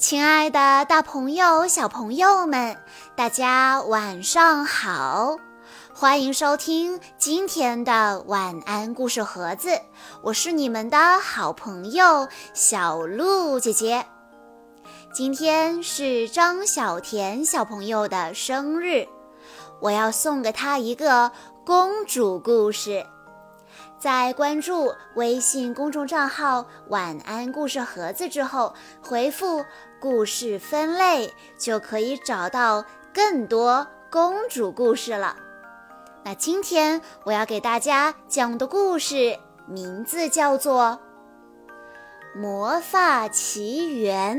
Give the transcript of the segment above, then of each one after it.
亲爱的，大朋友、小朋友们，大家晚上好！欢迎收听今天的晚安故事盒子，我是你们的好朋友小鹿姐姐。今天是张小田小朋友的生日，我要送给他一个公主故事。在关注微信公众账号“晚安故事盒子”之后，回复“故事分类”就可以找到更多公主故事了。那今天我要给大家讲的故事名字叫做《魔法奇缘》。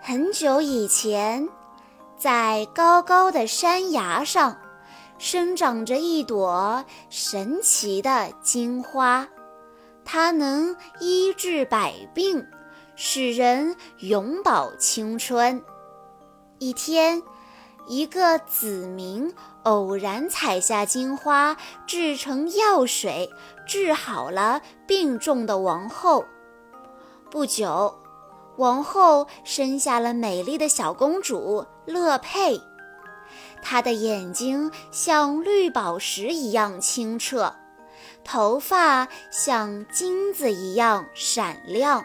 很久以前，在高高的山崖上。生长着一朵神奇的金花，它能医治百病，使人永葆青春。一天，一个子民偶然采下金花，制成药水，治好了病重的王后。不久，王后生下了美丽的小公主乐佩。她的眼睛像绿宝石一样清澈，头发像金子一样闪亮。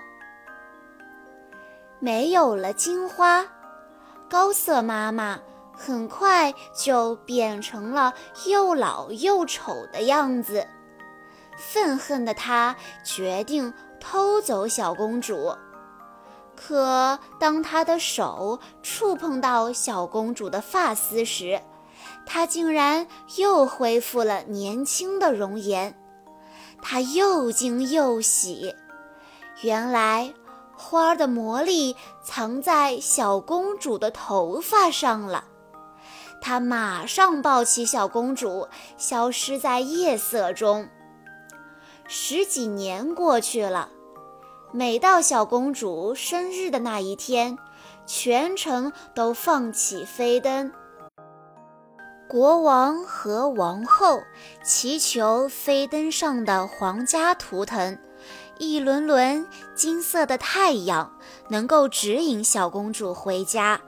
没有了金花，高色妈妈很快就变成了又老又丑的样子。愤恨的她决定偷走小公主。可当他的手触碰到小公主的发丝时，她竟然又恢复了年轻的容颜。她又惊又喜，原来花儿的魔力藏在小公主的头发上了。她马上抱起小公主，消失在夜色中。十几年过去了。每到小公主生日的那一天，全城都放起飞灯。国王和王后祈求飞灯上的皇家图腾——一轮轮金色的太阳，能够指引小公主回家。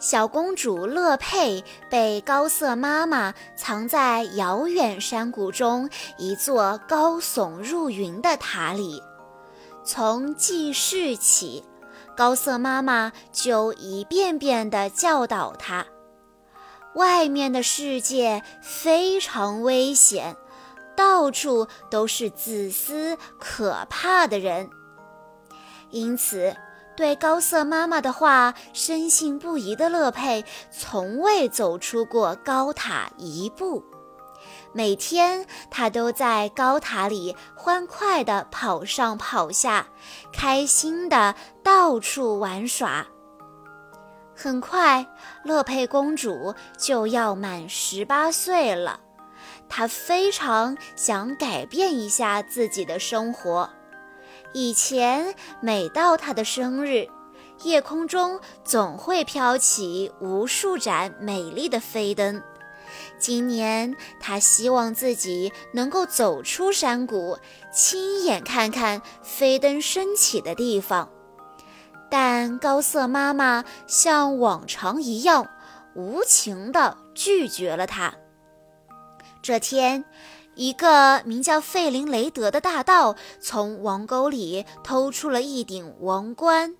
小公主乐佩被高瑟妈妈藏在遥远山谷中一座高耸入云的塔里。从记事起，高瑟妈妈就一遍遍地教导他：外面的世界非常危险，到处都是自私可怕的人。因此，对高瑟妈妈的话深信不疑的乐佩，从未走出过高塔一步。每天，他都在高塔里欢快地跑上跑下，开心地到处玩耍。很快，乐佩公主就要满十八岁了，她非常想改变一下自己的生活。以前，每到她的生日，夜空中总会飘起无数盏美丽的飞灯。今年，他希望自己能够走出山谷，亲眼看看飞灯升起的地方。但高色妈妈像往常一样无情地拒绝了他。这天，一个名叫费林雷德的大盗从王沟里偷出了一顶王冠。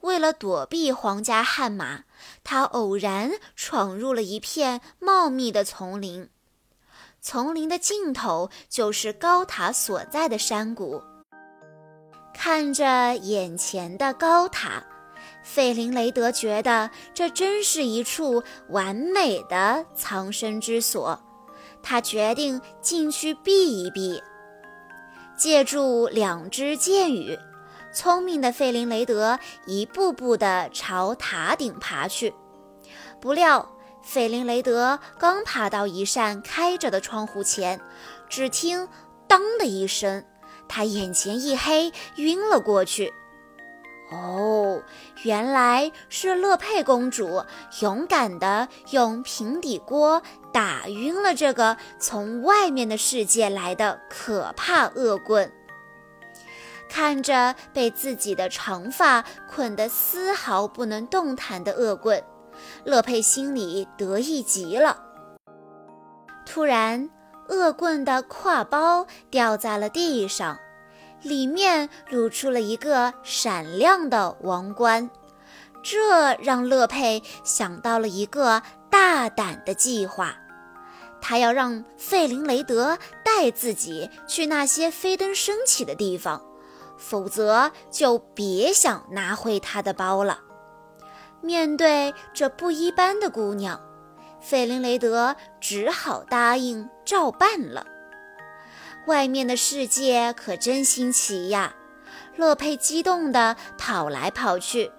为了躲避皇家悍马，他偶然闯入了一片茂密的丛林。丛林的尽头就是高塔所在的山谷。看着眼前的高塔，费林雷德觉得这真是一处完美的藏身之所。他决定进去避一避，借助两支箭羽。聪明的费林雷德一步步地朝塔顶爬去，不料费林雷德刚爬到一扇开着的窗户前，只听“当”的一声，他眼前一黑，晕了过去。哦，原来是乐佩公主勇敢地用平底锅打晕了这个从外面的世界来的可怕恶棍。看着被自己的长发捆得丝毫不能动弹的恶棍，乐佩心里得意极了。突然，恶棍的挎包掉在了地上，里面露出了一个闪亮的王冠。这让乐佩想到了一个大胆的计划，他要让费林雷德带自己去那些飞灯升起的地方，否则就别想拿回他的包了。面对这不一般的姑娘，费林雷德只好答应照办了。外面的世界可真新奇呀！乐佩激动地跑来跑去。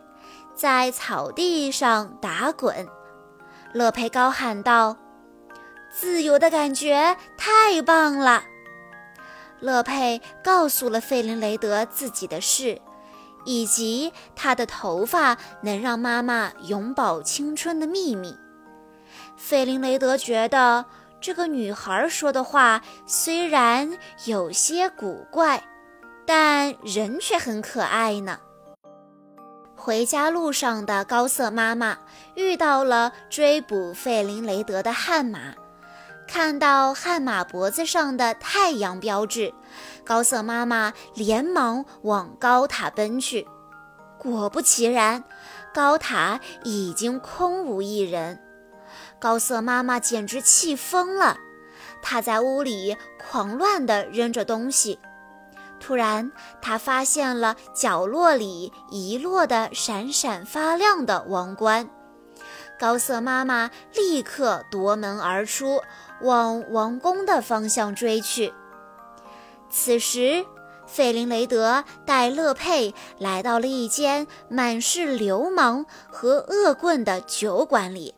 在草地上打滚，乐佩高喊道：“自由的感觉太棒了！”乐佩告诉了费林雷德自己的事，以及他的头发能让妈妈永葆青春的秘密。费林雷德觉得这个女孩说的话虽然有些古怪，但人却很可爱呢。回家路上的高瑟妈妈遇到了追捕费林雷德的悍马，看到悍马脖子上的太阳标志，高瑟妈妈连忙往高塔奔去。果不其然，高塔已经空无一人。高瑟妈妈简直气疯了，她在屋里狂乱地扔着东西。突然，她发现了角落里遗落的闪闪发亮的王冠。高瑟妈妈立刻夺门而出，往王宫的方向追去。此时，费林雷德带乐佩来到了一间满是流氓和恶棍的酒馆里。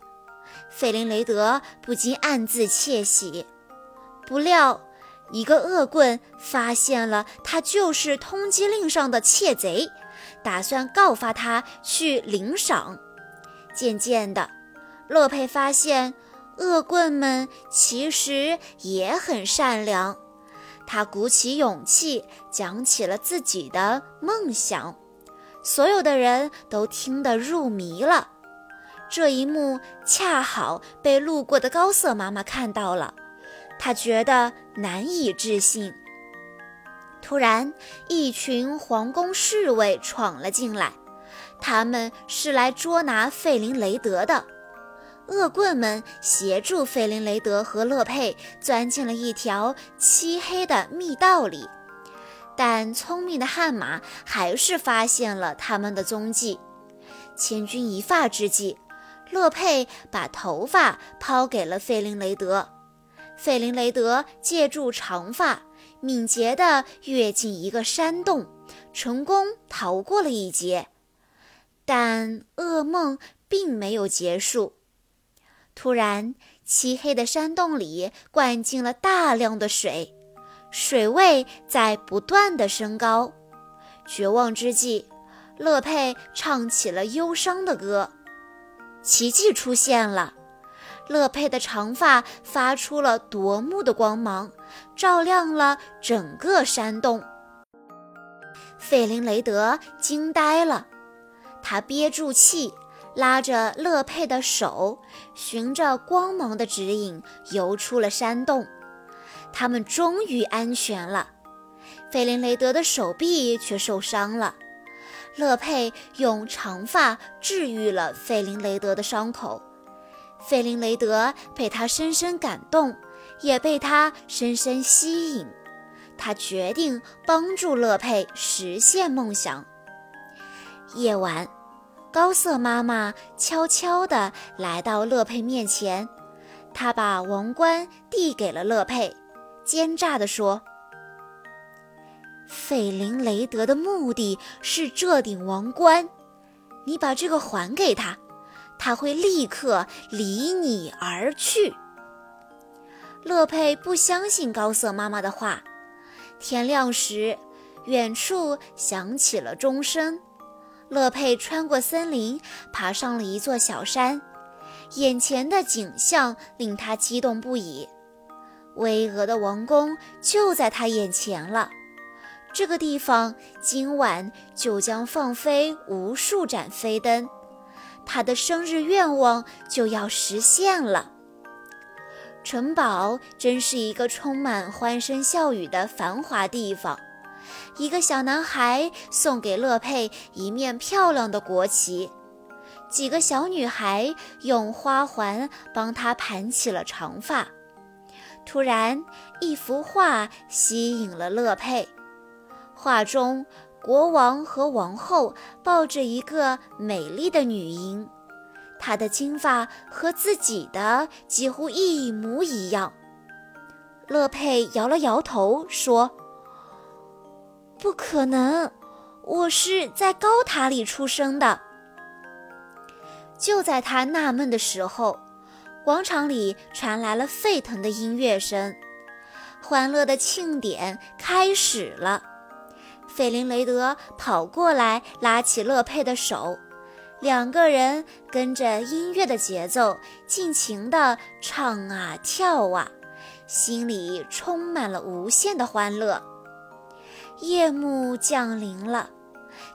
费林雷德不禁暗自窃喜，不料。一个恶棍发现了他就是通缉令上的窃贼，打算告发他去领赏。渐渐的，乐佩发现恶棍们其实也很善良。他鼓起勇气讲起了自己的梦想，所有的人都听得入迷了。这一幕恰好被路过的高瑟妈妈看到了。她觉得难以置信。突然，一群皇宫侍卫闯了进来，他们是来捉拿费林雷德的。恶棍们协助费林雷德和乐佩钻进了一条漆黑的密道里，但聪明的悍马还是发现了他们的踪迹。千钧一发之际，乐佩把头发抛给了费林雷德。费林雷德借助长发，敏捷地跃进一个山洞，成功逃过了一劫。但噩梦并没有结束。突然，漆黑的山洞里灌进了大量的水，水位在不断的升高。绝望之际，乐佩唱起了忧伤的歌。奇迹出现了。乐佩的长发发出了夺目的光芒，照亮了整个山洞。费林雷德惊呆了，他憋住气，拉着乐佩的手，循着光芒的指引游出了山洞。他们终于安全了。费林雷德的手臂却受伤了，乐佩用长发治愈了费林雷德的伤口。费林雷德被他深深感动，也被他深深吸引。他决定帮助乐佩实现梦想。夜晚，高瑟妈妈悄悄地来到乐佩面前，她把王冠递给了乐佩，奸诈地说：“费林雷德的目的是这顶王冠，你把这个还给他。”他会立刻离你而去。乐佩不相信高瑟妈妈的话。天亮时，远处响起了钟声。乐佩穿过森林，爬上了一座小山。眼前的景象令他激动不已。巍峨的王宫就在他眼前了。这个地方今晚就将放飞无数盏飞灯，他的生日愿望就要实现了。城堡真是一个充满欢声笑语的繁华地方。一个小男孩送给乐佩一面漂亮的国旗，几个小女孩用花环帮他盘起了长发。突然，一幅画吸引了乐佩。画中，国王和王后抱着一个美丽的女婴，她的金发和自己的几乎一模一样。乐佩摇了摇头说：“不可能，我是在高塔里出生的。”就在他纳闷的时候，广场里传来了沸腾的音乐声，欢乐的庆典开始了。费林雷德跑过来，拉起乐佩的手，两个人跟着音乐的节奏，尽情地唱啊跳啊，心里充满了无限的欢乐。夜幕降临了，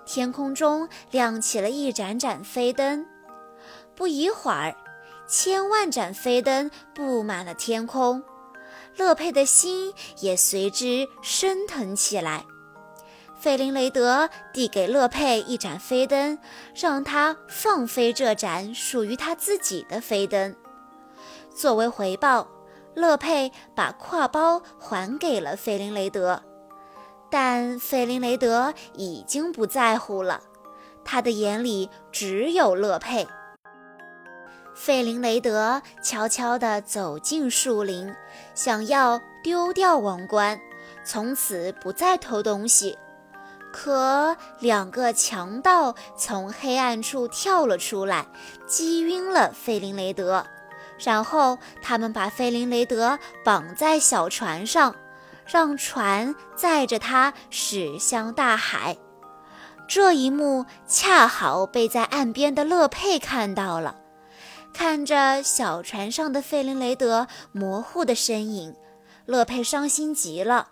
天空中亮起了一盏盏飞灯。不一会儿，千万盏飞灯布满了天空，乐佩的心也随之升腾起来。费林雷德递给乐佩一盏飞灯，让他放飞这盏属于他自己的飞灯。作为回报，乐佩把挎包还给了费林雷德，但费林雷德已经不在乎了，他的眼里只有乐佩。费林雷德悄悄地走进树林，想要丢掉王冠，从此不再偷东西。可两个强盗从黑暗处跳了出来，击晕了费林雷德，然后他们把费林雷德绑在小船上，让船载着他驶向大海。这一幕恰好被在岸边的乐佩看到了，看着小船上的费林雷德模糊的身影，乐佩伤心极了。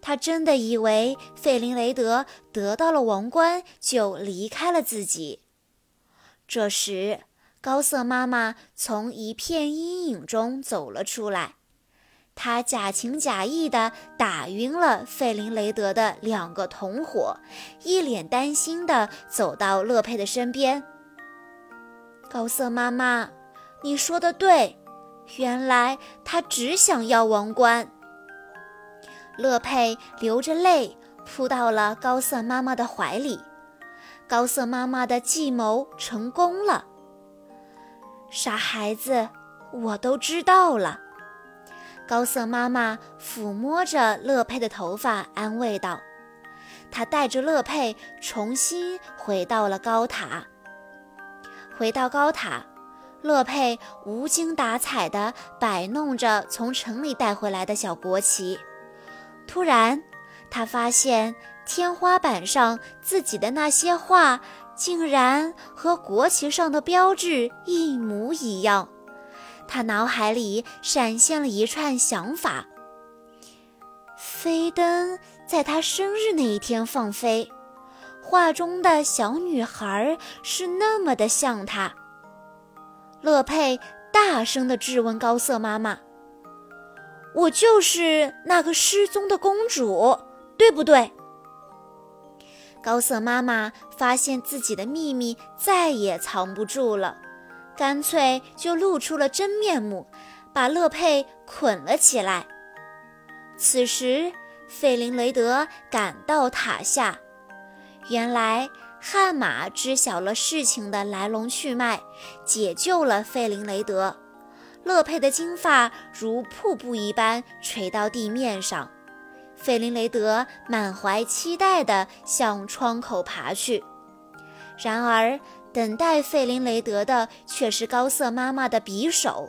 他真的以为费林雷德得到了王冠就离开了自己。这时，高瑟妈妈从一片阴影中走了出来，他假情假意地打晕了费林雷德的两个同伙，一脸担心地走到乐佩的身边。高瑟妈妈，你说的对，原来他只想要王冠。乐佩流着泪扑到了高瑟妈妈的怀里，高瑟妈妈的计谋成功了。傻孩子，我都知道了。高瑟妈妈抚摸着乐佩的头发，安慰道：“她带着乐佩重新回到了高塔。回到高塔，乐佩无精打采地摆弄着从城里带回来的小国旗。”突然，他发现天花板上自己的那些画竟然和国旗上的标志一模一样。他脑海里闪现了一串想法：飞灯在他生日那一天放飞，画中的小女孩是那么的像他。乐佩大声地质问高瑟妈妈。我就是那个失踪的公主，对不对？高瑟妈妈发现自己的秘密再也藏不住了，干脆就露出了真面目，把乐佩捆了起来。此时，费林雷德赶到塔下，原来悍马知晓了事情的来龙去脉，解救了费林雷德。乐佩的金发如瀑布一般垂到地面上，费林雷德满怀期待地向窗口爬去。然而，等待费林雷德的却是高瑟妈妈的匕首。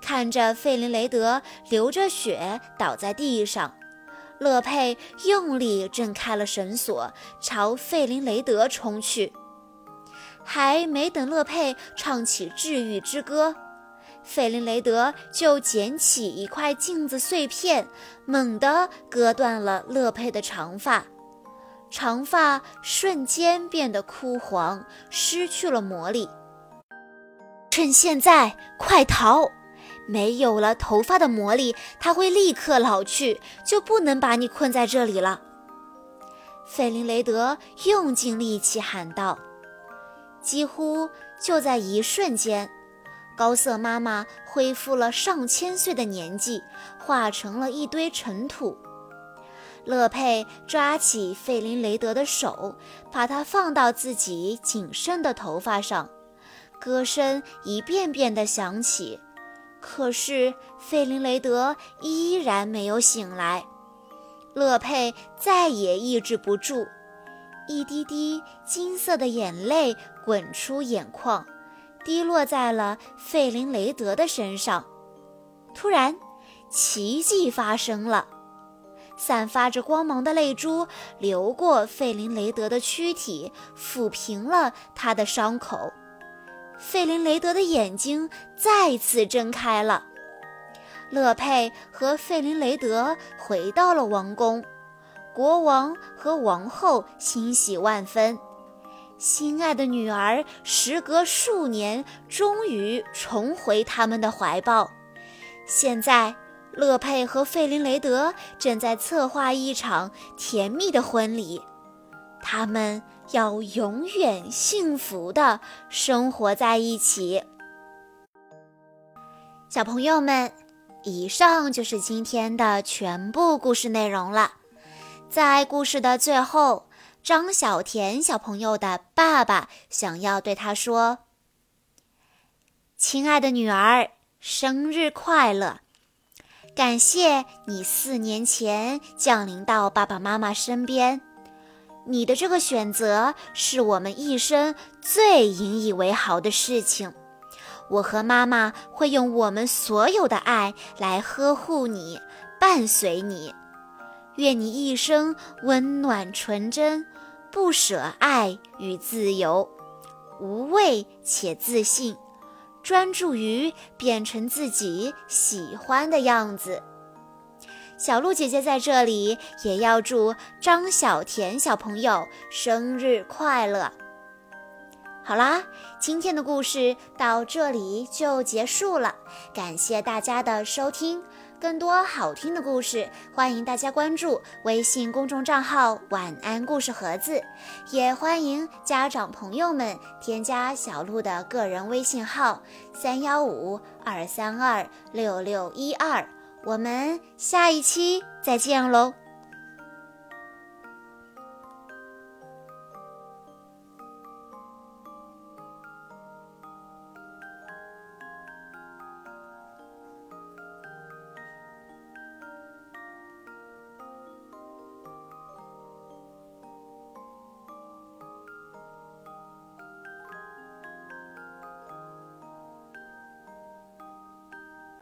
看着费林雷德流着血倒在地上，乐佩用力挣开了绳索，朝费林雷德冲去。还没等乐佩唱起治愈之歌。费林雷德就捡起一块镜子碎片，猛地割断了乐佩的长发，长发瞬间变得枯黄，失去了魔力。趁现在，快逃！没有了头发的魔力，它会立刻老去，就不能把你困在这里了。费林雷德用尽力气喊道。几乎就在一瞬间，高瑟妈妈恢复了上千岁的年纪，化成了一堆尘土。乐佩抓起费林雷德的手，把它放到自己仅剩的头发上，歌声一遍遍地响起。可是费林雷德依然没有醒来，乐佩再也抑制不住，一滴滴金色的眼泪滚出眼眶，滴落在了费林雷德的身上。突然，奇迹发生了，散发着光芒的泪珠流过费林雷德的躯体，抚平了他的伤口。费林雷德的眼睛再次睁开了。乐佩和费林雷德回到了王宫，国王和王后欣喜万分。心爱的女儿时隔数年终于重回他们的怀抱。现在，乐佩和费林雷德正在策划一场甜蜜的婚礼。他们。要永远幸福的生活在一起。小朋友们，以上就是今天的全部故事内容了。在故事的最后，张小田小朋友的爸爸想要对他说：“亲爱的女儿，生日快乐！感谢你四年前降临到爸爸妈妈身边。”你的这个选择是我们一生最引以为豪的事情。我和妈妈会用我们所有的爱来呵护你，伴随你。愿你一生温暖纯真，不舍爱与自由，无畏且自信，专注于变成自己喜欢的样子。小鹿姐姐在这里也要祝张小甜小朋友生日快乐。好啦，今天的故事到这里就结束了，感谢大家的收听。更多好听的故事，欢迎大家关注微信公众账号“晚安故事盒子”，也欢迎家长朋友们添加小鹿的个人微信号：三幺五二三二六六一二。我们下一期再见喽。